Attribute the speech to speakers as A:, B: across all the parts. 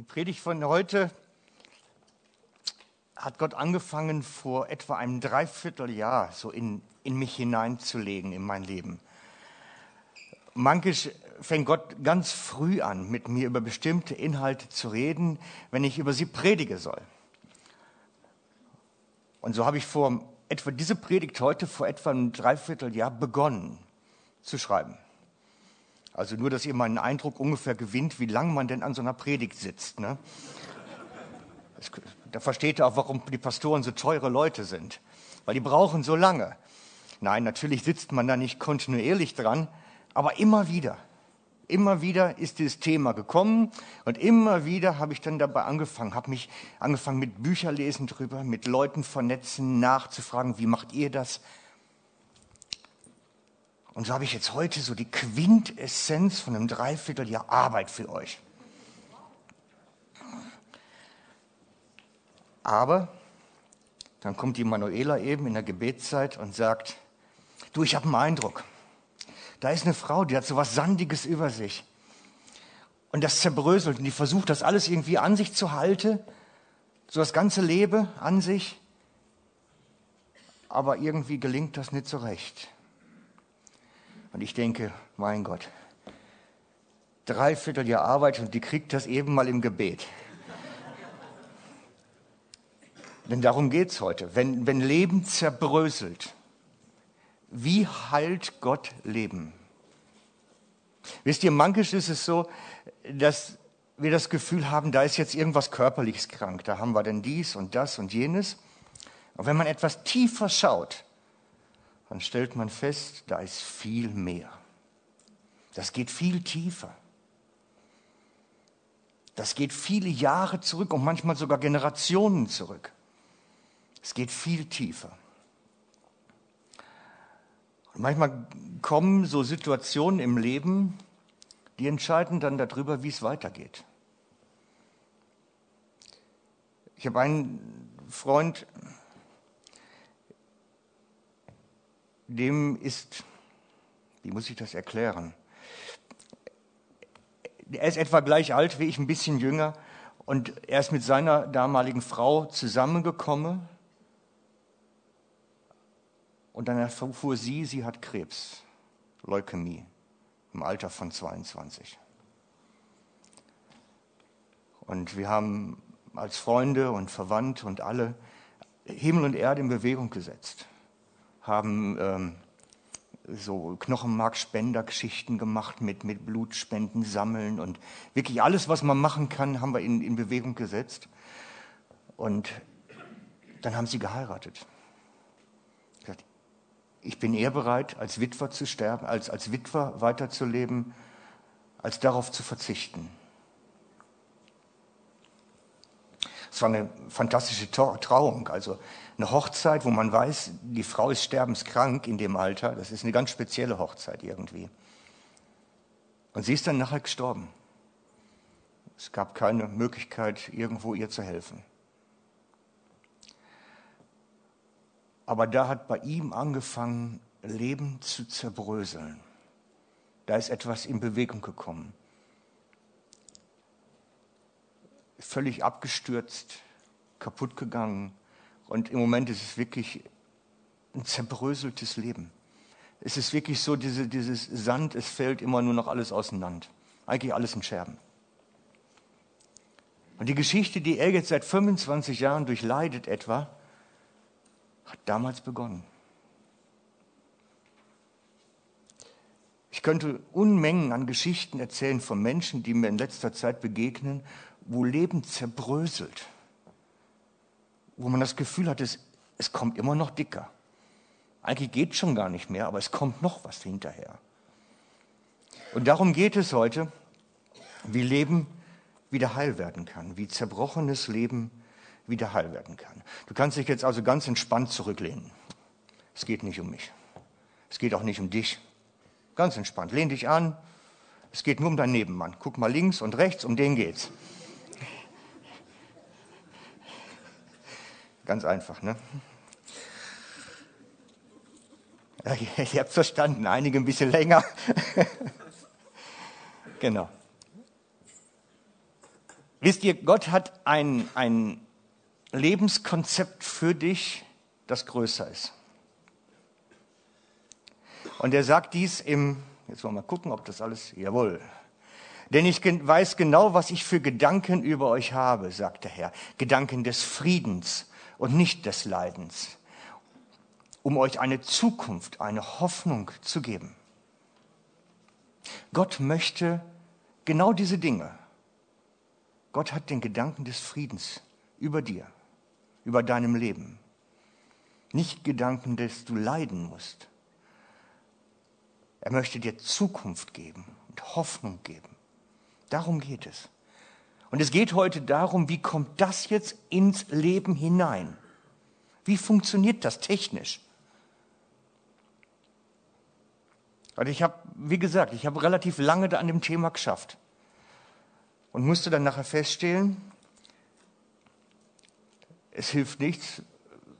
A: Die Predigt von heute hat Gott angefangen, vor etwa einem Dreivierteljahr so in, in mich hineinzulegen, in mein Leben. Manchmal fängt Gott ganz früh an, mit mir über bestimmte Inhalte zu reden, wenn ich über sie predige soll. Und so habe ich vor etwa diese Predigt heute vor etwa einem Dreivierteljahr begonnen zu schreiben. Also nur, dass ihr mal einen Eindruck ungefähr gewinnt, wie lange man denn an so einer Predigt sitzt. Ne? Das, da versteht ihr auch, warum die Pastoren so teure Leute sind, weil die brauchen so lange. Nein, natürlich sitzt man da nicht kontinuierlich dran, aber immer wieder, immer wieder ist dieses Thema gekommen und immer wieder habe ich dann dabei angefangen, habe mich angefangen mit Bücherlesen drüber, mit Leuten vernetzen, nachzufragen, wie macht ihr das, und so habe ich jetzt heute so die Quintessenz von einem Dreivierteljahr Arbeit für euch. Aber dann kommt die Manuela eben in der Gebetszeit und sagt, du, ich habe einen Eindruck. Da ist eine Frau, die hat so was Sandiges über sich. Und das zerbröselt und die versucht, das alles irgendwie an sich zu halten, so das ganze Leben an sich. Aber irgendwie gelingt das nicht so recht. Und ich denke, mein Gott, dreiviertel Jahr Arbeit und die kriegt das eben mal im Gebet. Denn darum geht es heute. Wenn, wenn Leben zerbröselt, wie heilt Gott Leben? Wisst ihr, mankisch ist es so, dass wir das Gefühl haben, da ist jetzt irgendwas Körperliches krank. Da haben wir denn dies und das und jenes. Und wenn man etwas tiefer schaut, dann stellt man fest, da ist viel mehr. Das geht viel tiefer. Das geht viele Jahre zurück und manchmal sogar Generationen zurück. Es geht viel tiefer. Und manchmal kommen so Situationen im Leben, die entscheiden dann darüber, wie es weitergeht. Ich habe einen Freund, dem ist, wie muss ich das erklären? Er ist etwa gleich alt wie ich, ein bisschen jünger. Und er ist mit seiner damaligen Frau zusammengekommen. Und dann erfuhr sie, sie hat Krebs, Leukämie, im Alter von 22. Und wir haben als Freunde und Verwandte und alle Himmel und Erde in Bewegung gesetzt haben ähm, so Knochenmarkspendergeschichten gemacht mit, mit Blutspenden sammeln und wirklich alles, was man machen kann, haben wir in, in Bewegung gesetzt. Und dann haben sie geheiratet. Ich bin eher bereit, als Witwer zu sterben, als als Witwer weiterzuleben, als darauf zu verzichten. Es war eine fantastische Trauung. Also eine Hochzeit, wo man weiß, die Frau ist sterbenskrank in dem Alter. Das ist eine ganz spezielle Hochzeit irgendwie. Und sie ist dann nachher gestorben. Es gab keine Möglichkeit, irgendwo ihr zu helfen. Aber da hat bei ihm angefangen, Leben zu zerbröseln. Da ist etwas in Bewegung gekommen. Völlig abgestürzt, kaputt gegangen, und im Moment ist es wirklich ein zerbröseltes Leben. Es ist wirklich so, diese, dieses Sand, es fällt immer nur noch alles auseinander. Eigentlich alles in Scherben. Und die Geschichte, die er jetzt seit 25 Jahren durchleidet etwa, hat damals begonnen. Ich könnte Unmengen an Geschichten erzählen von Menschen, die mir in letzter Zeit begegnen, wo Leben zerbröselt wo man das Gefühl hat, es, es kommt immer noch dicker. Eigentlich geht es schon gar nicht mehr, aber es kommt noch was hinterher. Und darum geht es heute, wie Leben wieder heil werden kann, wie zerbrochenes Leben wieder heil werden kann. Du kannst dich jetzt also ganz entspannt zurücklehnen. Es geht nicht um mich. Es geht auch nicht um dich. Ganz entspannt. Lehn dich an. Es geht nur um deinen Nebenmann. Guck mal links und rechts, um den geht's. Ganz einfach, ne? Ihr habt verstanden, einige ein bisschen länger. genau. Wisst ihr, Gott hat ein, ein Lebenskonzept für dich, das größer ist. Und er sagt dies im, jetzt wollen wir mal gucken, ob das alles, jawohl. Denn ich weiß genau, was ich für Gedanken über euch habe, sagt der Herr. Gedanken des Friedens und nicht des Leidens, um euch eine Zukunft, eine Hoffnung zu geben. Gott möchte genau diese Dinge. Gott hat den Gedanken des Friedens über dir, über deinem Leben. Nicht Gedanken, dass du leiden musst. Er möchte dir Zukunft geben und Hoffnung geben. Darum geht es. Und es geht heute darum, wie kommt das jetzt ins Leben hinein? Wie funktioniert das technisch? Also ich habe, wie gesagt, ich habe relativ lange an dem Thema geschafft und musste dann nachher feststellen, es hilft nichts,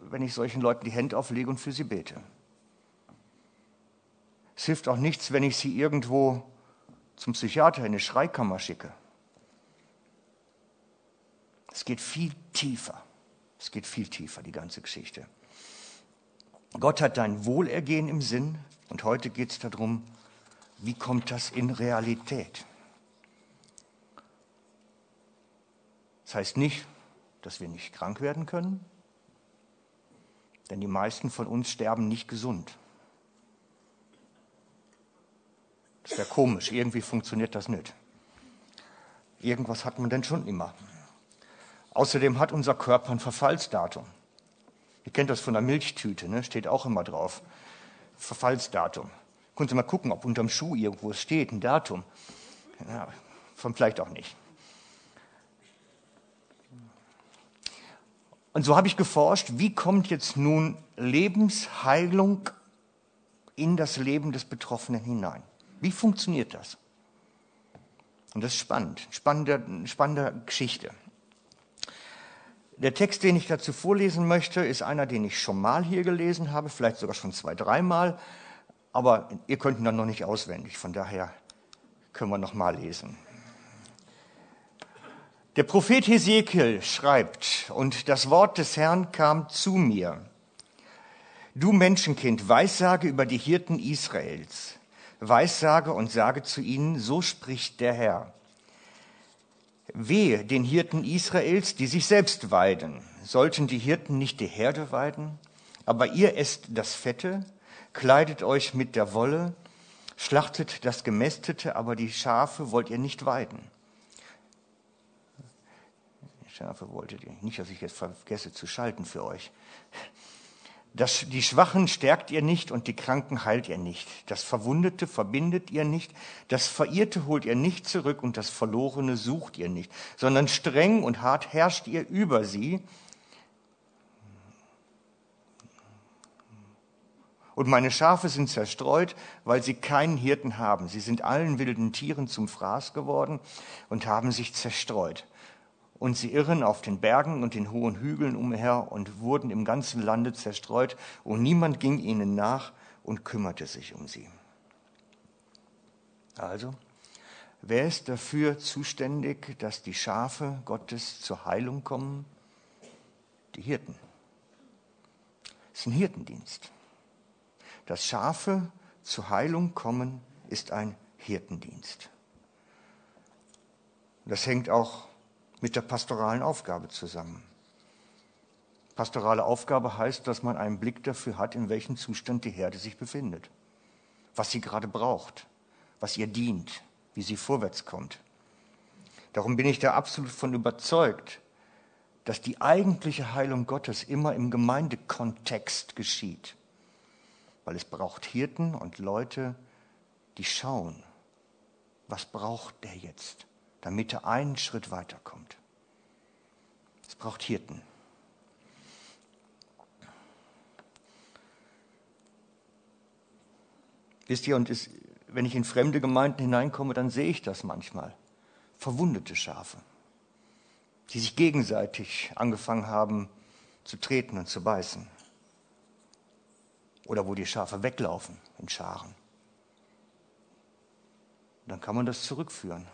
A: wenn ich solchen Leuten die Hände auflege und für sie bete. Es hilft auch nichts, wenn ich sie irgendwo zum Psychiater in eine Schreikammer schicke. Es geht viel tiefer. Es geht viel tiefer, die ganze Geschichte. Gott hat dein Wohlergehen im Sinn und heute geht es darum, wie kommt das in Realität? Das heißt nicht, dass wir nicht krank werden können, denn die meisten von uns sterben nicht gesund. Das wäre komisch, irgendwie funktioniert das nicht. Irgendwas hat man denn schon immer. Außerdem hat unser Körper ein Verfallsdatum. Ihr kennt das von der Milchtüte, ne? steht auch immer drauf. Verfallsdatum. Könnt ihr mal gucken, ob unterm Schuh irgendwo steht, ein Datum. Ja, vielleicht auch nicht. Und so habe ich geforscht, wie kommt jetzt nun Lebensheilung in das Leben des Betroffenen hinein? Wie funktioniert das? Und das ist spannend, spannende, spannende Geschichte. Der Text, den ich dazu vorlesen möchte, ist einer, den ich schon mal hier gelesen habe, vielleicht sogar schon zwei, dreimal, aber ihr könnt ihn dann noch nicht auswendig, von daher können wir noch mal lesen. Der Prophet Hesekiel schreibt, und das Wort des Herrn kam zu mir. Du Menschenkind, Weissage über die Hirten Israels. Weissage und sage zu ihnen, so spricht der Herr. Wehe den Hirten Israels, die sich selbst weiden. Sollten die Hirten nicht die Herde weiden? Aber ihr esst das Fette, kleidet euch mit der Wolle, schlachtet das Gemästete, aber die Schafe wollt ihr nicht weiden. Schafe wolltet ihr nicht, dass ich jetzt vergesse zu schalten für euch. Das, die Schwachen stärkt ihr nicht und die Kranken heilt ihr nicht. Das Verwundete verbindet ihr nicht. Das Verirrte holt ihr nicht zurück und das Verlorene sucht ihr nicht, sondern streng und hart herrscht ihr über sie. Und meine Schafe sind zerstreut, weil sie keinen Hirten haben. Sie sind allen wilden Tieren zum Fraß geworden und haben sich zerstreut und sie irren auf den Bergen und den hohen Hügeln umher und wurden im ganzen Lande zerstreut, und niemand ging ihnen nach und kümmerte sich um sie. Also, wer ist dafür zuständig, dass die Schafe Gottes zur Heilung kommen? Die Hirten. Es ist ein Hirtendienst. Dass Schafe zur Heilung kommen, ist ein Hirtendienst. Das hängt auch mit der pastoralen Aufgabe zusammen. Pastorale Aufgabe heißt, dass man einen Blick dafür hat, in welchem Zustand die Herde sich befindet, was sie gerade braucht, was ihr dient, wie sie vorwärts kommt. Darum bin ich da absolut von überzeugt, dass die eigentliche Heilung Gottes immer im Gemeindekontext geschieht, weil es braucht Hirten und Leute, die schauen, was braucht der jetzt? Damit er einen Schritt weiterkommt. Es braucht Hirten. Wisst ihr, und es, wenn ich in fremde Gemeinden hineinkomme, dann sehe ich das manchmal. Verwundete Schafe, die sich gegenseitig angefangen haben zu treten und zu beißen. Oder wo die Schafe weglaufen in Scharen. Dann kann man das zurückführen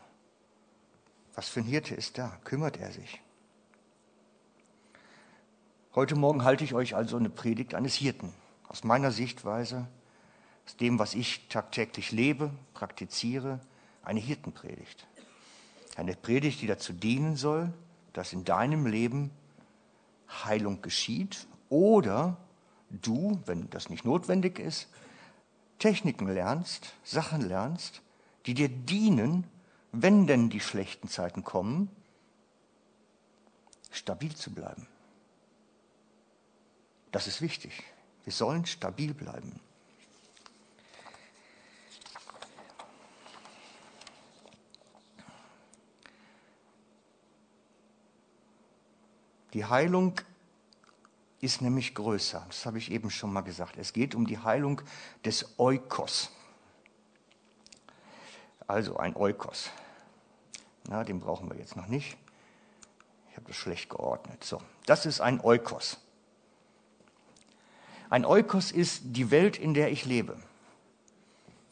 A: Was für ein Hirte ist da? Kümmert er sich? Heute Morgen halte ich euch also eine Predigt eines Hirten. Aus meiner Sichtweise, aus dem, was ich tagtäglich lebe, praktiziere, eine Hirtenpredigt. Eine Predigt, die dazu dienen soll, dass in deinem Leben Heilung geschieht oder du, wenn das nicht notwendig ist, Techniken lernst, Sachen lernst, die dir dienen, wenn denn die schlechten Zeiten kommen, stabil zu bleiben. Das ist wichtig. Wir sollen stabil bleiben. Die Heilung ist nämlich größer. Das habe ich eben schon mal gesagt. Es geht um die Heilung des Eukos. Also ein Eukos. Na, den brauchen wir jetzt noch nicht. Ich habe das schlecht geordnet. So, das ist ein Eukos. Ein Eukos ist die Welt, in der ich lebe.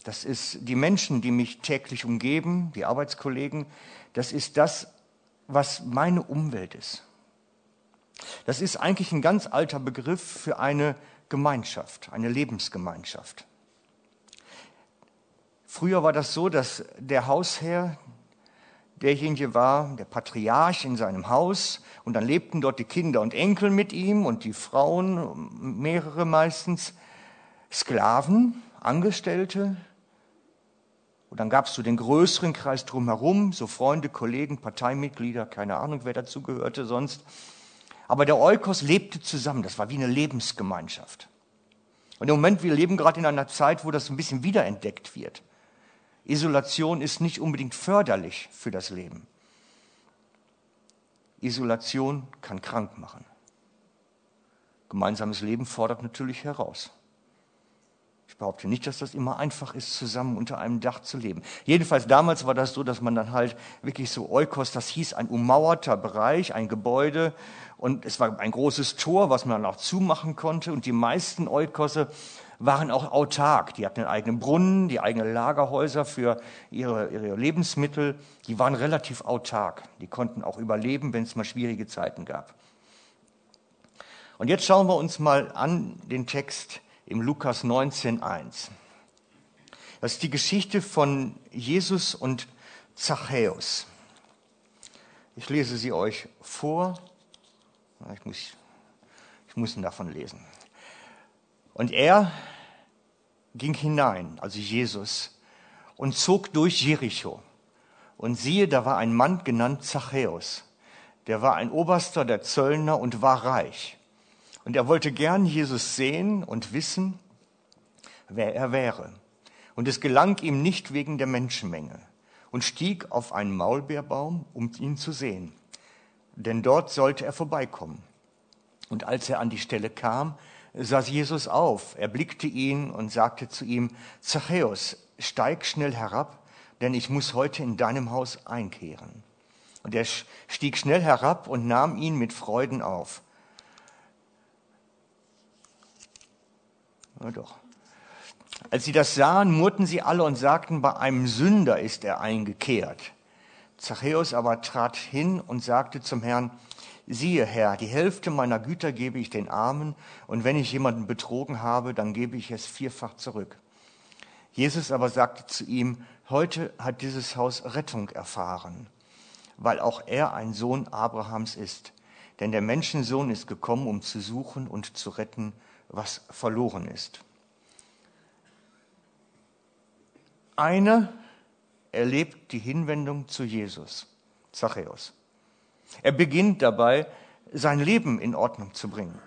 A: Das ist die Menschen, die mich täglich umgeben, die Arbeitskollegen. Das ist das, was meine Umwelt ist. Das ist eigentlich ein ganz alter Begriff für eine Gemeinschaft, eine Lebensgemeinschaft. Früher war das so, dass der Hausherr derjenige war, der Patriarch in seinem Haus, und dann lebten dort die Kinder und Enkel mit ihm und die Frauen, mehrere meistens, Sklaven, Angestellte. Und dann gab es so den größeren Kreis drumherum, so Freunde, Kollegen, Parteimitglieder, keine Ahnung, wer dazugehörte sonst. Aber der Eukos lebte zusammen, das war wie eine Lebensgemeinschaft. Und im Moment, wir leben gerade in einer Zeit, wo das ein bisschen wiederentdeckt wird. Isolation ist nicht unbedingt förderlich für das Leben. Isolation kann krank machen. Gemeinsames Leben fordert natürlich heraus. Ich behaupte nicht, dass das immer einfach ist, zusammen unter einem Dach zu leben. Jedenfalls damals war das so, dass man dann halt wirklich so Eukos, das hieß ein ummauerter Bereich, ein Gebäude und es war ein großes Tor, was man dann auch zumachen konnte und die meisten Eukosse waren auch autark. Die hatten einen eigenen Brunnen, die eigenen Lagerhäuser für ihre, ihre Lebensmittel. Die waren relativ autark. Die konnten auch überleben, wenn es mal schwierige Zeiten gab. Und jetzt schauen wir uns mal an den Text im Lukas 19.1. Das ist die Geschichte von Jesus und Zachäus. Ich lese sie euch vor. Ich muss, ich muss ihn davon lesen. Und er ging hinein, also Jesus, und zog durch Jericho. Und siehe, da war ein Mann genannt Zachäus. Der war ein Oberster der Zöllner und war reich. Und er wollte gern Jesus sehen und wissen, wer er wäre. Und es gelang ihm nicht wegen der Menschenmenge und stieg auf einen Maulbeerbaum, um ihn zu sehen. Denn dort sollte er vorbeikommen. Und als er an die Stelle kam, saß Jesus auf. Er blickte ihn und sagte zu ihm, Zachäus, steig schnell herab, denn ich muss heute in deinem Haus einkehren. Und er stieg schnell herab und nahm ihn mit Freuden auf. Na doch. Als sie das sahen, murrten sie alle und sagten, bei einem Sünder ist er eingekehrt. Zachäus aber trat hin und sagte zum Herrn, siehe Herr, die Hälfte meiner Güter gebe ich den Armen, und wenn ich jemanden betrogen habe, dann gebe ich es vierfach zurück. Jesus aber sagte zu ihm, heute hat dieses Haus Rettung erfahren, weil auch er ein Sohn Abrahams ist. Denn der Menschensohn ist gekommen, um zu suchen und zu retten, was verloren ist. Einer erlebt die Hinwendung zu Jesus, Zachäus. Er beginnt dabei, sein Leben in Ordnung zu bringen.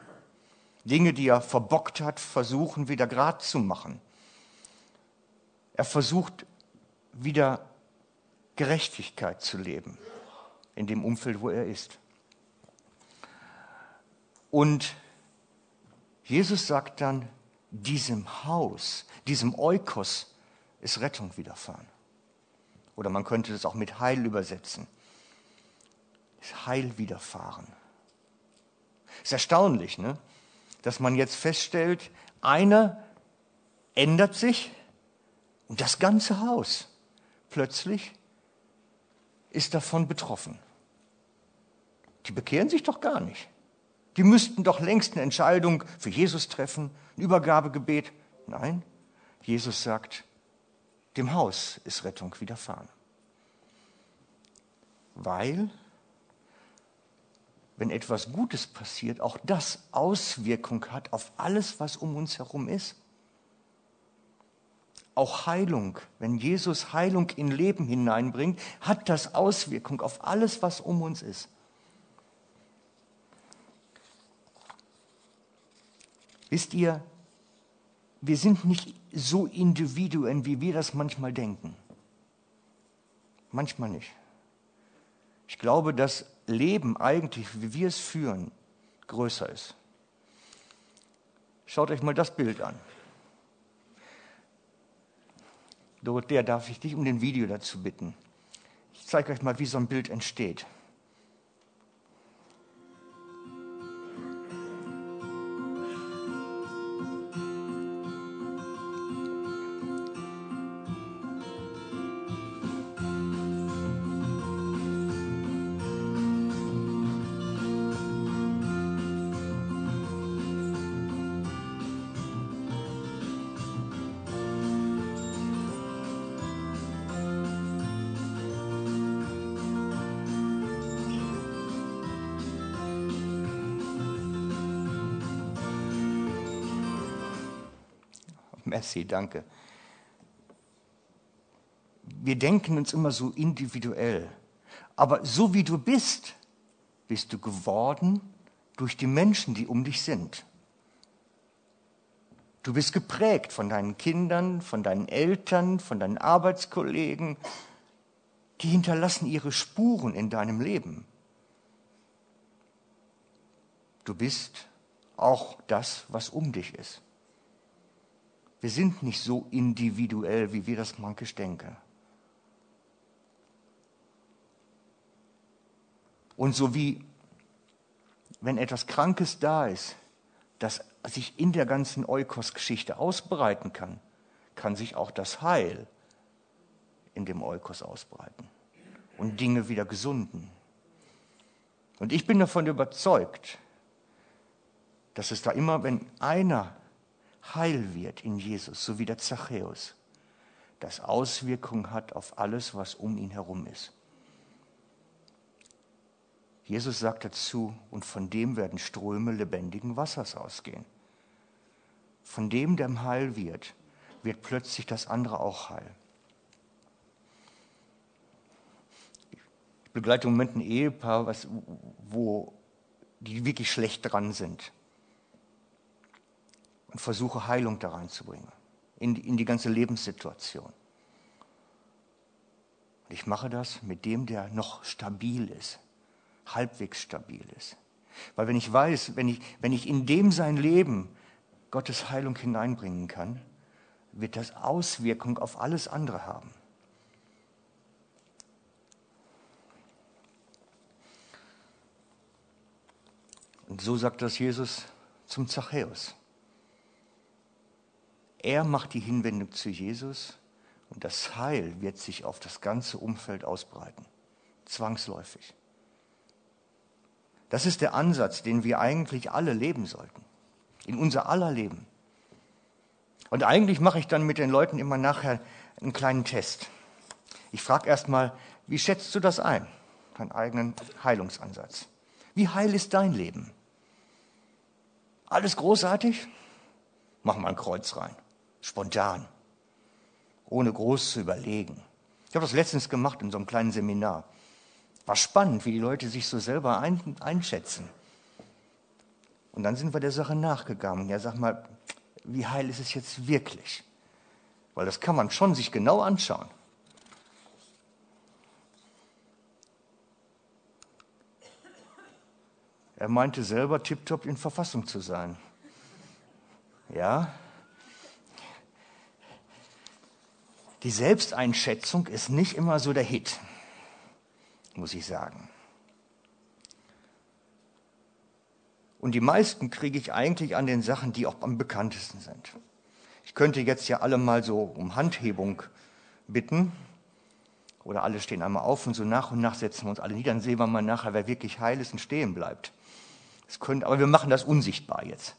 A: Dinge, die er verbockt hat, versuchen wieder grad zu machen. Er versucht wieder Gerechtigkeit zu leben in dem Umfeld, wo er ist. Und Jesus sagt dann, diesem Haus, diesem Eukos ist Rettung widerfahren. Oder man könnte das auch mit Heil übersetzen Heil widerfahren. Ist erstaunlich, ne? dass man jetzt feststellt, einer ändert sich und das ganze Haus plötzlich ist davon betroffen. Die bekehren sich doch gar nicht. Die müssten doch längst eine Entscheidung für Jesus treffen, ein Übergabegebet. Nein, Jesus sagt, dem Haus ist Rettung widerfahren. Weil, wenn etwas Gutes passiert, auch das Auswirkung hat auf alles, was um uns herum ist. Auch Heilung, wenn Jesus Heilung in Leben hineinbringt, hat das Auswirkung auf alles, was um uns ist. Wisst ihr, wir sind nicht so Individuen, wie wir das manchmal denken. Manchmal nicht. Ich glaube, dass Leben eigentlich, wie wir es führen, größer ist. Schaut euch mal das Bild an. Dorothea, darf ich dich um den Video dazu bitten? Ich zeige euch mal, wie so ein Bild entsteht. Merci, danke. Wir denken uns immer so individuell. Aber so wie du bist, bist du geworden durch die Menschen, die um dich sind. Du bist geprägt von deinen Kindern, von deinen Eltern, von deinen Arbeitskollegen. Die hinterlassen ihre Spuren in deinem Leben. Du bist auch das, was um dich ist. Wir sind nicht so individuell, wie wir das manchmal denken. Und so wie, wenn etwas Krankes da ist, das sich in der ganzen Eukos-Geschichte ausbreiten kann, kann sich auch das Heil in dem Eukos ausbreiten und Dinge wieder gesunden. Und ich bin davon überzeugt, dass es da immer, wenn einer heil wird in Jesus, so wie der Zachäus, das Auswirkungen hat auf alles, was um ihn herum ist. Jesus sagt dazu, und von dem werden Ströme lebendigen Wassers ausgehen. Von dem, der Heil wird, wird plötzlich das andere auch heil. Ich begleite im Moment ein Ehepaar, was, wo die wirklich schlecht dran sind und versuche Heilung da reinzubringen, in in die ganze Lebenssituation. Und ich mache das mit dem, der noch stabil ist, halbwegs stabil ist. Weil wenn ich weiß, wenn ich, wenn ich in dem sein Leben Gottes Heilung hineinbringen kann, wird das Auswirkung auf alles andere haben. Und so sagt das Jesus zum Zachäus. Er macht die Hinwendung zu Jesus und das Heil wird sich auf das ganze Umfeld ausbreiten. Zwangsläufig. Das ist der Ansatz, den wir eigentlich alle leben sollten. In unser aller Leben. Und eigentlich mache ich dann mit den Leuten immer nachher einen kleinen Test. Ich frage erstmal, wie schätzt du das ein, deinen eigenen Heilungsansatz? Wie heil ist dein Leben? Alles großartig? Mach mal ein Kreuz rein. Spontan. Ohne groß zu überlegen. Ich habe das letztens gemacht in so einem kleinen Seminar. War spannend, wie die Leute sich so selber ein, einschätzen. Und dann sind wir der Sache nachgegangen. Ja, sag mal, wie heil ist es jetzt wirklich? Weil das kann man schon sich genau anschauen. Er meinte selber, tiptop in Verfassung zu sein. Ja, die Selbsteinschätzung ist nicht immer so der Hit, muss ich sagen. Und die meisten kriege ich eigentlich an den Sachen, die auch am bekanntesten sind. Ich könnte jetzt ja alle mal so um Handhebung bitten Oder alle stehen einmal auf und so nach und nach setzen wir uns alle nieder. Dann sehen wir mal nachher, wer wirklich heil ist und stehen bleibt. Das können, aber wir machen das unsichtbar jetzt.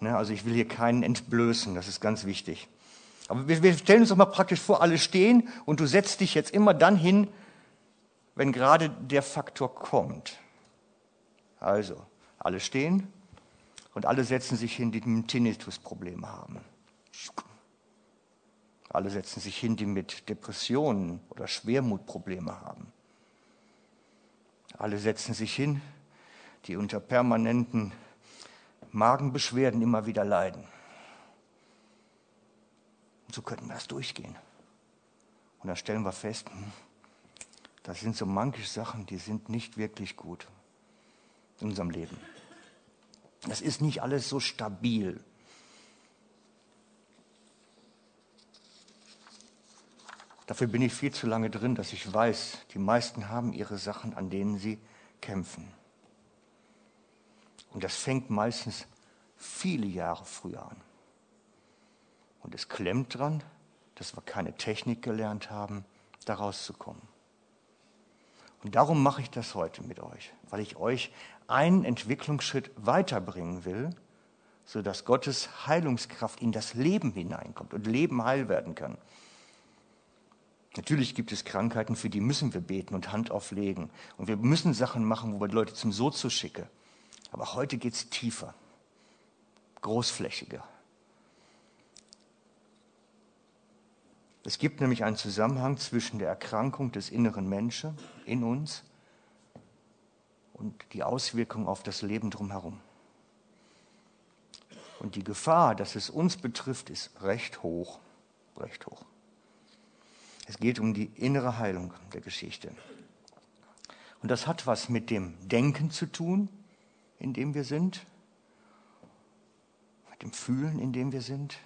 A: Ne? Also ich will hier keinen entblößen, das ist ganz wichtig. Aber wir, wir stellen uns doch mal praktisch vor, alle stehen und du setzt dich jetzt immer dann hin, wenn gerade der Faktor kommt. Also, alle stehen und alle setzen sich hin, die ein Tinnitus-Probleme haben. Alle setzen sich hin, die mit Depressionen oder Schwermutprobleme haben. Alle setzen sich hin, die unter permanenten Magenbeschwerden immer wieder leiden. Und so könnten wir das durchgehen. Und dann stellen wir fest, hm, das sind so manche Sachen, die sind nicht wirklich gut in unserem Leben. Das ist nicht alles so stabil. Dafür bin ich viel zu lange drin, dass ich weiß, die meisten haben ihre Sachen, an denen sie kämpfen. Und das fängt meistens viele Jahre früher an. Und es klemmt dran, dass wir keine Technik gelernt haben, da rauszukommen. Und darum mache ich das heute mit euch, weil ich euch einen Entwicklungsschritt weiterbringen will, sodass Gottes Heilungskraft in das Leben hineinkommt und Leben heil werden kann. Natürlich gibt es Krankheiten, für die müssen wir beten und Hand auflegen. Und wir müssen Sachen machen, wo wir die Leute zum Sozo schicken. Aber heute geht es tiefer, großflächiger. Es gibt nämlich einen Zusammenhang zwischen der Erkrankung des inneren Menschen in uns und die Auswirkung auf das Leben drumherum. Und die Gefahr, dass es uns betrifft, ist recht hoch, recht hoch. Es geht um die innere Heilung der Geschichte. Und das hat was mit dem Denken zu tun, in dem wir sind, mit dem Fühlen, in dem wir sind.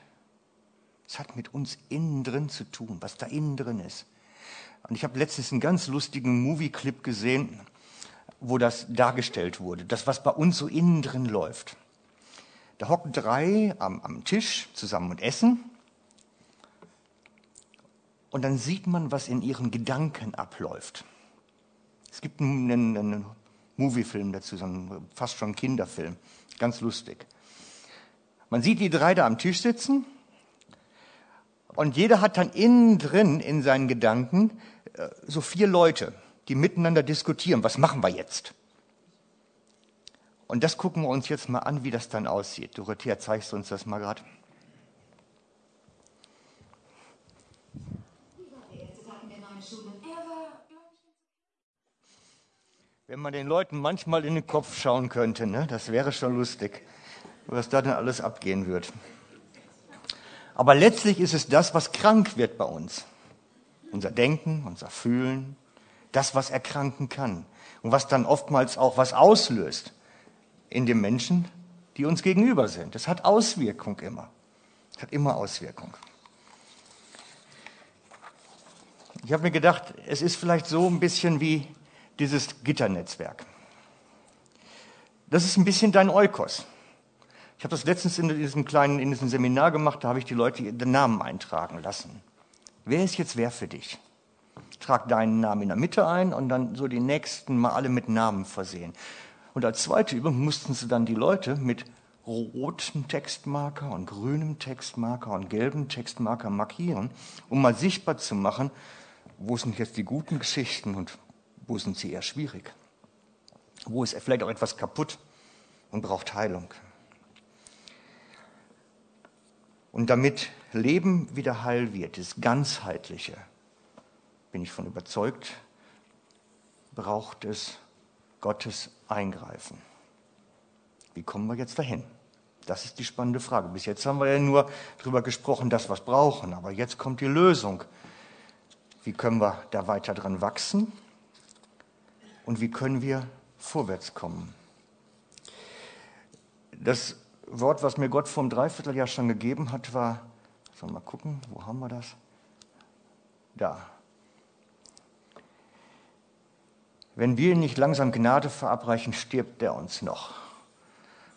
A: Es hat mit uns innen drin zu tun, was da innen drin ist. Und ich habe letztens einen ganz lustigen Movie-Clip gesehen, wo das dargestellt wurde, das, was bei uns so innen drin läuft. Da hocken drei am, am Tisch zusammen und essen und dann sieht man, was in ihren Gedanken abläuft. Es gibt einen, einen Moviefilm dazu, so einen, fast schon Kinderfilm, ganz lustig. Man sieht die drei da am Tisch sitzen und jeder hat dann innen drin in seinen Gedanken äh, so vier Leute, die miteinander diskutieren, was machen wir jetzt? Und das gucken wir uns jetzt mal an, wie das dann aussieht. Dorothea, zeigst du uns das mal gerade? Wenn man den Leuten manchmal in den Kopf schauen könnte, ne? das wäre schon lustig, was da denn alles abgehen wird. Aber letztlich ist es das, was krank wird bei uns. Unser Denken, unser Fühlen, das, was erkranken kann. Und was dann oftmals auch was auslöst in den Menschen, die uns gegenüber sind. Das hat Auswirkung immer. Das hat immer Auswirkung. Ich habe mir gedacht, es ist vielleicht so ein bisschen wie dieses Gitternetzwerk. Das ist ein bisschen dein Eukos. Ich habe das letztens in diesem kleinen, in diesem Seminar gemacht, da habe ich die Leute den Namen eintragen lassen. Wer ist jetzt wer für dich? Trag deinen Namen in der Mitte ein und dann so die nächsten mal alle mit Namen versehen. Und als zweite Übung mussten sie dann die Leute mit roten Textmarker und grünem Textmarker und gelbem Textmarker markieren, um mal sichtbar zu machen, wo sind jetzt die guten Geschichten und wo sind sie eher schwierig? Wo ist vielleicht auch etwas kaputt und braucht Heilung? Und damit Leben wieder heil wird, das ganzheitliche, bin ich von überzeugt, braucht es Gottes Eingreifen. Wie kommen wir jetzt dahin? Das ist die spannende Frage. Bis jetzt haben wir ja nur darüber gesprochen, dass wir es brauchen, aber jetzt kommt die Lösung. Wie können wir da weiter dran wachsen? und wie können wir vorwärts kommen. Das Wort, was mir Gott vor einem Dreivierteljahr schon gegeben hat, war, wir mal gucken, wo haben wir das? Da. Wenn wir nicht langsam Gnade verabreichen, stirbt der uns noch.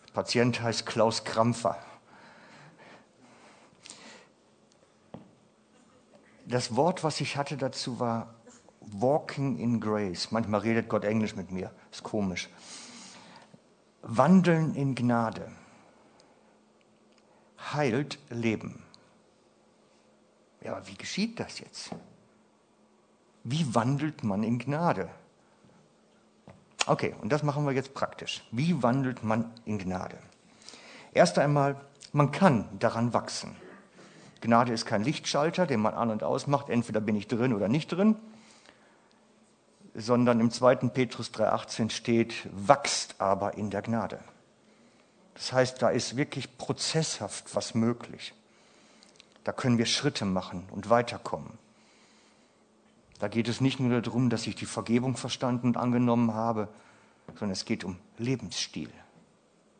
A: Der Patient heißt Klaus Krampfer. Das Wort, was ich hatte dazu war Walking in Grace. Manchmal redet Gott Englisch mit mir, ist komisch. Wandeln in Gnade heilt Leben. Ja, aber wie geschieht das jetzt? Wie wandelt man in Gnade? Okay, und das machen wir jetzt praktisch. Wie wandelt man in Gnade? Erst einmal, man kann daran wachsen. Gnade ist kein Lichtschalter, den man an und aus macht, entweder bin ich drin oder nicht drin, sondern im 2. Petrus 3.18 steht, wachst aber in der Gnade. Das heißt, da ist wirklich prozesshaft was möglich. Da können wir Schritte machen und weiterkommen. Da geht es nicht nur darum, dass ich die Vergebung verstanden und angenommen habe, sondern es geht um Lebensstil.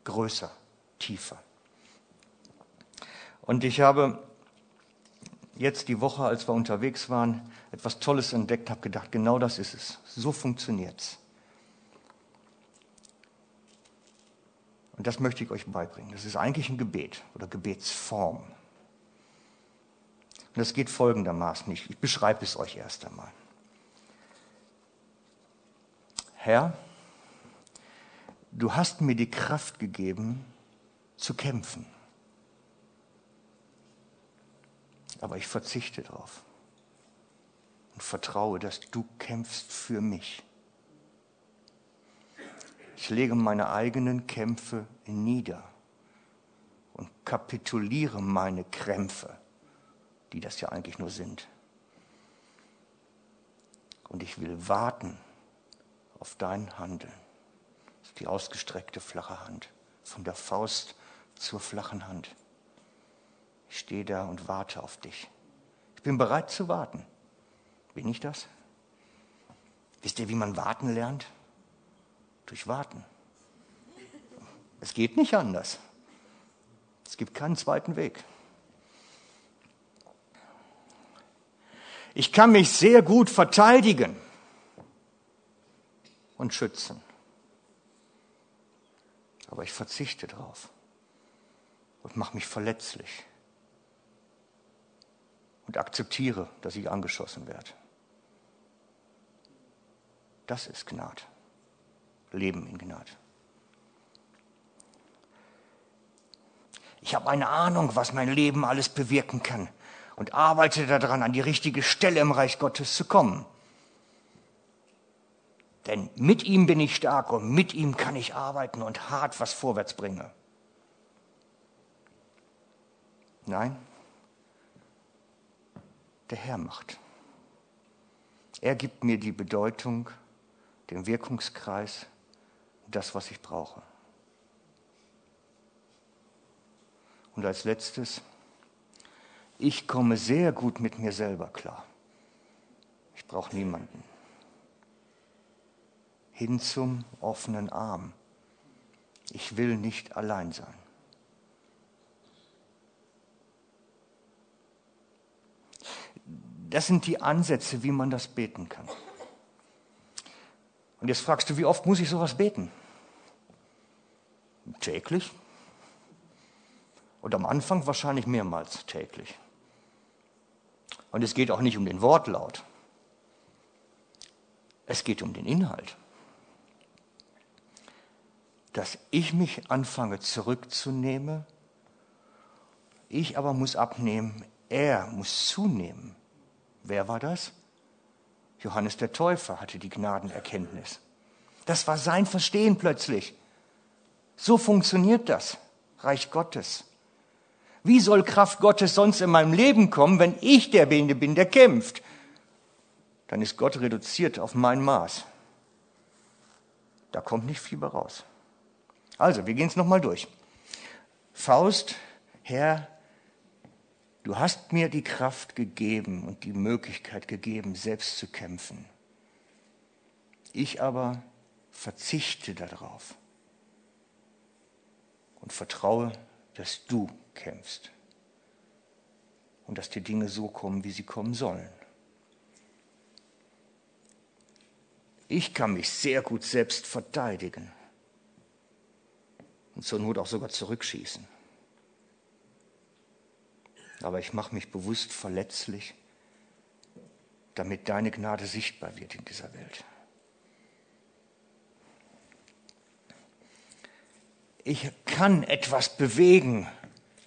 A: Größer, tiefer. Und ich habe jetzt die Woche, als wir unterwegs waren, etwas Tolles entdeckt, habe gedacht, genau das ist es. So funktioniert Und das möchte ich euch beibringen. Das ist eigentlich ein Gebet oder Gebetsform. Und das geht folgendermaßen. Ich, ich beschreibe es euch erst einmal. Herr, du hast mir die Kraft gegeben, zu kämpfen. Aber ich verzichte darauf und vertraue, dass du kämpfst für mich. Ich lege meine eigenen Kämpfe nieder und kapituliere meine Krämpfe, die das ja eigentlich nur sind. Und ich will warten auf dein Handeln. Das ist die ausgestreckte flache Hand, von der Faust zur flachen Hand. Ich stehe da und warte auf dich. Ich bin bereit zu warten. Bin ich das? Wisst ihr, wie man warten lernt? Durch Warten. Es geht nicht anders. Es gibt keinen zweiten Weg. Ich kann mich sehr gut verteidigen und schützen. Aber ich verzichte darauf und mache mich verletzlich und akzeptiere, dass ich angeschossen werde. Das ist Gnade. Leben in Gnade. Ich habe eine Ahnung, was mein Leben alles bewirken kann und arbeite daran, an die richtige Stelle im Reich Gottes zu kommen. Denn mit ihm bin ich stark und mit ihm kann ich arbeiten und hart was vorwärts bringen. Nein, der Herr macht. Er gibt mir die Bedeutung, den Wirkungskreis, das, was ich brauche. Und als letztes, ich komme sehr gut mit mir selber klar. Ich brauche niemanden hin zum offenen Arm. Ich will nicht allein sein. Das sind die Ansätze, wie man das beten kann. Und jetzt fragst du, wie oft muss ich sowas beten? Täglich? Und am Anfang wahrscheinlich mehrmals täglich. Und es geht auch nicht um den Wortlaut. Es geht um den Inhalt dass ich mich anfange zurückzunehmen. Ich aber muss abnehmen, er muss zunehmen. Wer war das? Johannes der Täufer hatte die Gnadenerkenntnis. Das war sein Verstehen plötzlich. So funktioniert das, Reich Gottes. Wie soll Kraft Gottes sonst in meinem Leben kommen, wenn ich der bin, der kämpft? Dann ist Gott reduziert auf mein Maß. Da kommt nicht viel mehr raus. Also, wir gehen es nochmal durch. Faust, Herr, du hast mir die Kraft gegeben und die Möglichkeit gegeben, selbst zu kämpfen. Ich aber verzichte darauf und vertraue, dass du kämpfst und dass die Dinge so kommen, wie sie kommen sollen. Ich kann mich sehr gut selbst verteidigen und zur Not auch sogar zurückschießen. Aber ich mache mich bewusst verletzlich, damit deine Gnade sichtbar wird in dieser Welt. Ich kann etwas bewegen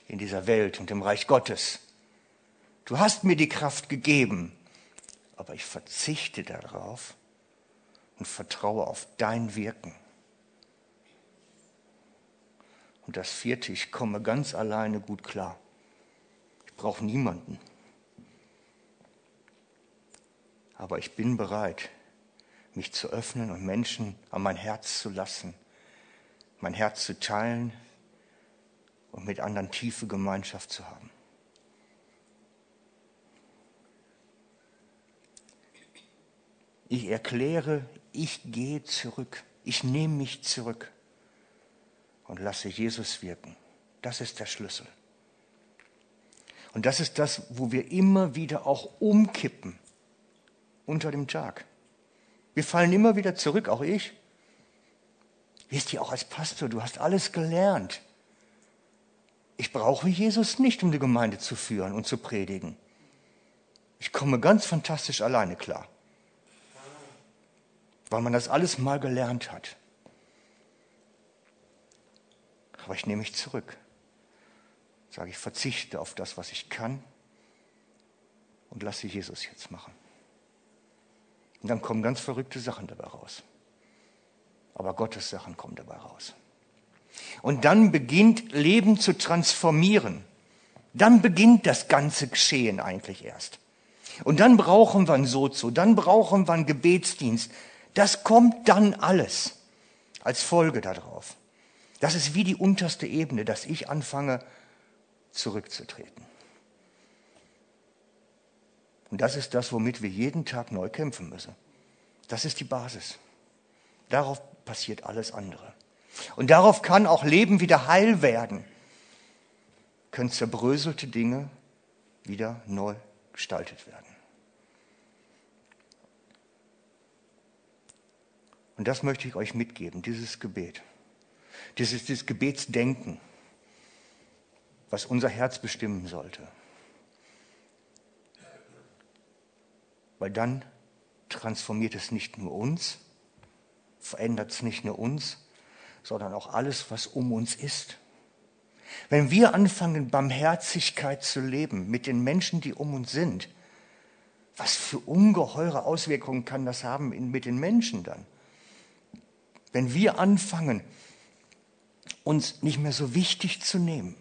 A: in dieser Welt und im Reich Gottes. Du hast mir die Kraft gegeben, aber ich verzichte darauf und vertraue auf dein Wirken. Und das vierte, ich komme ganz alleine gut klar. Ich brauche niemanden. Aber ich bin bereit, mich zu öffnen und Menschen an mein Herz zu lassen, mein Herz zu teilen und mit anderen tiefe Gemeinschaft zu haben. Ich erkläre, ich gehe zurück. Ich nehme mich zurück und lasse Jesus wirken. Das ist der Schlüssel. Und das ist das, wo wir immer wieder auch umkippen unter dem Tag. Wir fallen immer wieder zurück, auch ich. Wisst ihr, auch als Pastor, du hast alles gelernt. Ich brauche Jesus nicht, um die Gemeinde zu führen und zu predigen. Ich komme ganz fantastisch alleine klar weil man das alles mal gelernt hat. Aber ich nehme mich zurück. Sage, ich verzichte auf das, was ich kann und lasse Jesus jetzt machen. Und dann kommen ganz verrückte Sachen dabei raus. Aber Gottes Sachen kommen dabei raus. Und dann beginnt Leben zu transformieren. Dann beginnt das ganze Geschehen eigentlich erst. Und dann brauchen wir ein Sozo, dann brauchen wir einen Gebetsdienst, das kommt dann alles als Folge darauf. Das ist wie die unterste Ebene, dass ich anfange zurückzutreten. Und das ist das, womit wir jeden Tag neu kämpfen müssen. Das ist die Basis. Darauf passiert alles andere. Und darauf kann auch Leben wieder heil werden. Können zerbröselte Dinge wieder neu gestaltet werden. Und das möchte ich euch mitgeben, dieses Gebet. Dieses, dieses Gebetsdenken, was unser Herz bestimmen sollte. Weil dann transformiert es nicht nur uns, verändert es nicht nur uns, sondern auch alles, was um uns ist. Wenn wir anfangen, Barmherzigkeit zu leben mit den Menschen, die um uns sind, was für ungeheure Auswirkungen kann das haben mit den Menschen dann? Wenn wir anfangen, uns nicht mehr so wichtig zu nehmen,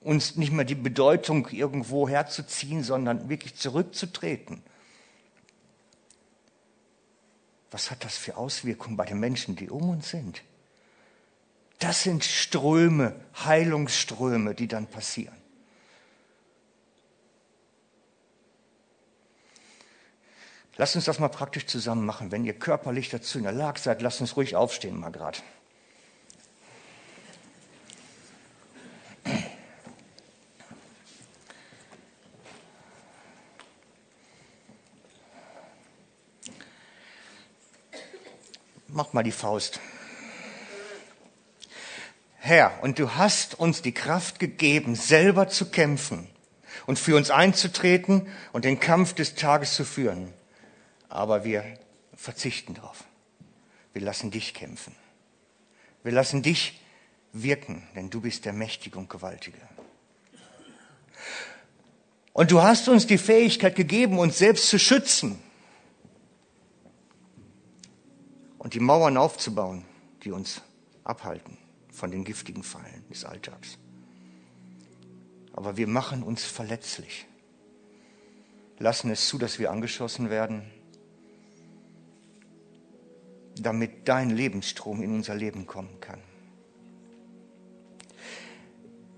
A: uns nicht mehr die Bedeutung irgendwo herzuziehen, sondern wirklich zurückzutreten. Was hat das für Auswirkungen bei den Menschen, die um uns sind? Das sind Ströme, Heilungsströme, die dann passieren. Lasst uns das mal praktisch zusammen machen. Wenn ihr körperlich dazu in der Lage seid, lasst uns ruhig aufstehen mal gerade. Mach mal die Faust. Herr, und du hast uns die Kraft gegeben, selber zu kämpfen und für uns einzutreten und den Kampf des Tages zu führen aber wir verzichten darauf. Wir lassen dich kämpfen. Wir lassen dich wirken, denn du bist der Mächtige und Gewaltige. Und du hast uns die Fähigkeit gegeben, uns selbst zu schützen und die Mauern aufzubauen, die uns abhalten von den giftigen Fallen des Alltags. Aber wir machen uns verletzlich, lassen es zu, dass wir angeschossen werden damit dein Lebensstrom in unser Leben kommen kann.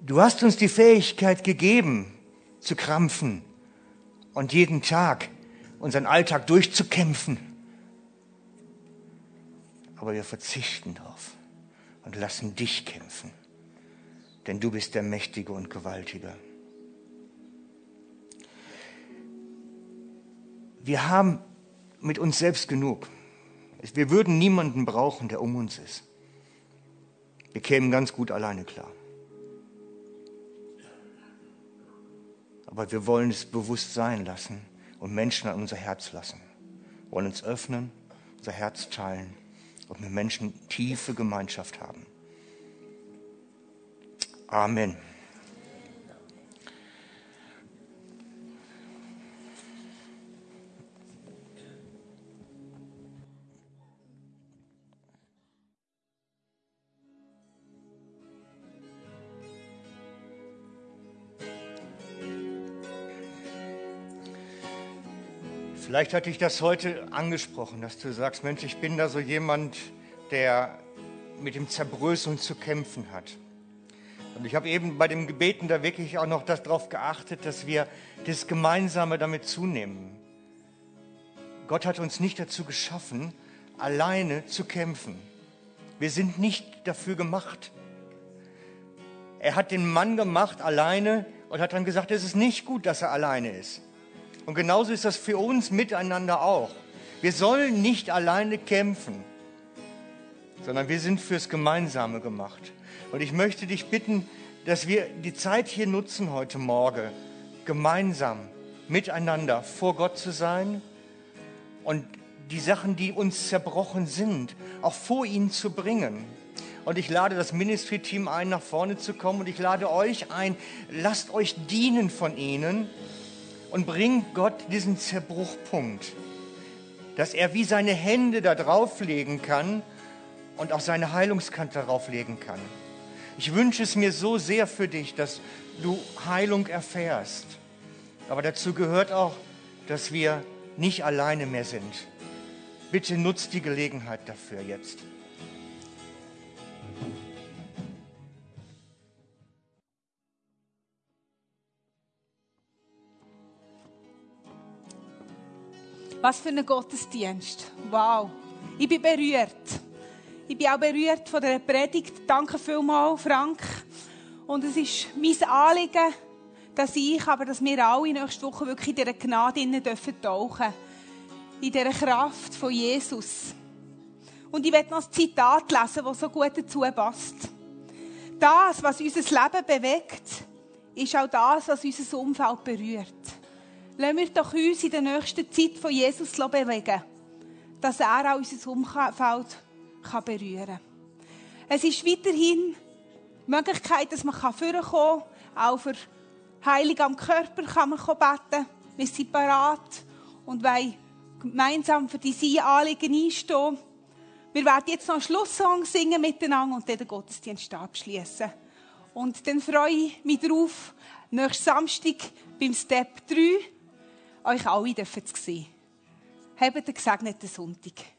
A: Du hast uns die Fähigkeit gegeben, zu krampfen und jeden Tag unseren Alltag durchzukämpfen. Aber wir verzichten darauf und lassen dich kämpfen, denn du bist der Mächtige und Gewaltige. Wir haben mit uns selbst genug. Wir würden niemanden brauchen, der um uns ist. Wir kämen ganz gut alleine klar. Aber wir wollen es bewusst sein lassen und Menschen an unser Herz lassen. Wir wollen uns öffnen, unser Herz teilen und mit Menschen tiefe Gemeinschaft haben. Amen. Vielleicht hatte ich das heute angesprochen, dass du sagst, Mensch, ich bin da so jemand, der mit dem Zerbröseln zu kämpfen hat. Und ich habe eben bei dem Gebeten da wirklich auch noch darauf geachtet, dass wir das Gemeinsame damit zunehmen. Gott hat uns nicht dazu geschaffen, alleine zu kämpfen. Wir sind nicht dafür gemacht. Er hat den Mann gemacht alleine und hat dann gesagt, es ist nicht gut, dass er alleine ist. Und genauso ist das für uns miteinander auch. Wir sollen nicht alleine kämpfen, sondern wir sind fürs Gemeinsame gemacht. Und ich möchte dich bitten, dass wir die Zeit hier nutzen heute Morgen, gemeinsam miteinander vor Gott zu sein und die Sachen, die uns zerbrochen sind, auch vor ihn zu bringen. Und ich lade das Ministry-Team ein, nach vorne zu kommen. Und ich lade euch ein, lasst euch dienen von ihnen und bringt Gott diesen Zerbruchpunkt, dass er wie seine Hände da drauflegen kann und auch seine Heilungskante darauflegen kann. Ich wünsche es mir so sehr für dich, dass du Heilung erfährst. Aber dazu gehört auch, dass wir nicht alleine mehr sind. Bitte nutzt die Gelegenheit dafür jetzt.
B: Was für ein Gottesdienst. Wow. Ich bin berührt. Ich bin auch berührt von der Predigt. Danke vielmals, Frank. Und es ist mein Anliegen, dass ich, aber dass wir alle nächste Woche wirklich in dieser Gnade innen dürfen tauchen. In dieser Kraft von Jesus. Und ich werde noch ein Zitat lesen, das so gut dazu passt. Das, was unser Leben bewegt, ist auch das, was unser Umfeld berührt. Lassen wir doch uns in der nächsten Zeit von Jesus bewegen, dass er auch unser Umfeld berühren kann. Es ist weiterhin die Möglichkeit, dass man vorkommen kann. Auch für Heilig am Körper kann man beten. Wir sind parat und wollen gemeinsam für diese Anliegen einstehen. Wir werden jetzt noch einen Schlusssong singen miteinander und dann den Gottesdienst abschließen. Und dann freue ich mich darauf, nächsten Samstag beim Step 3 euch alle sehen. Habt einen gesegneten Sonntag.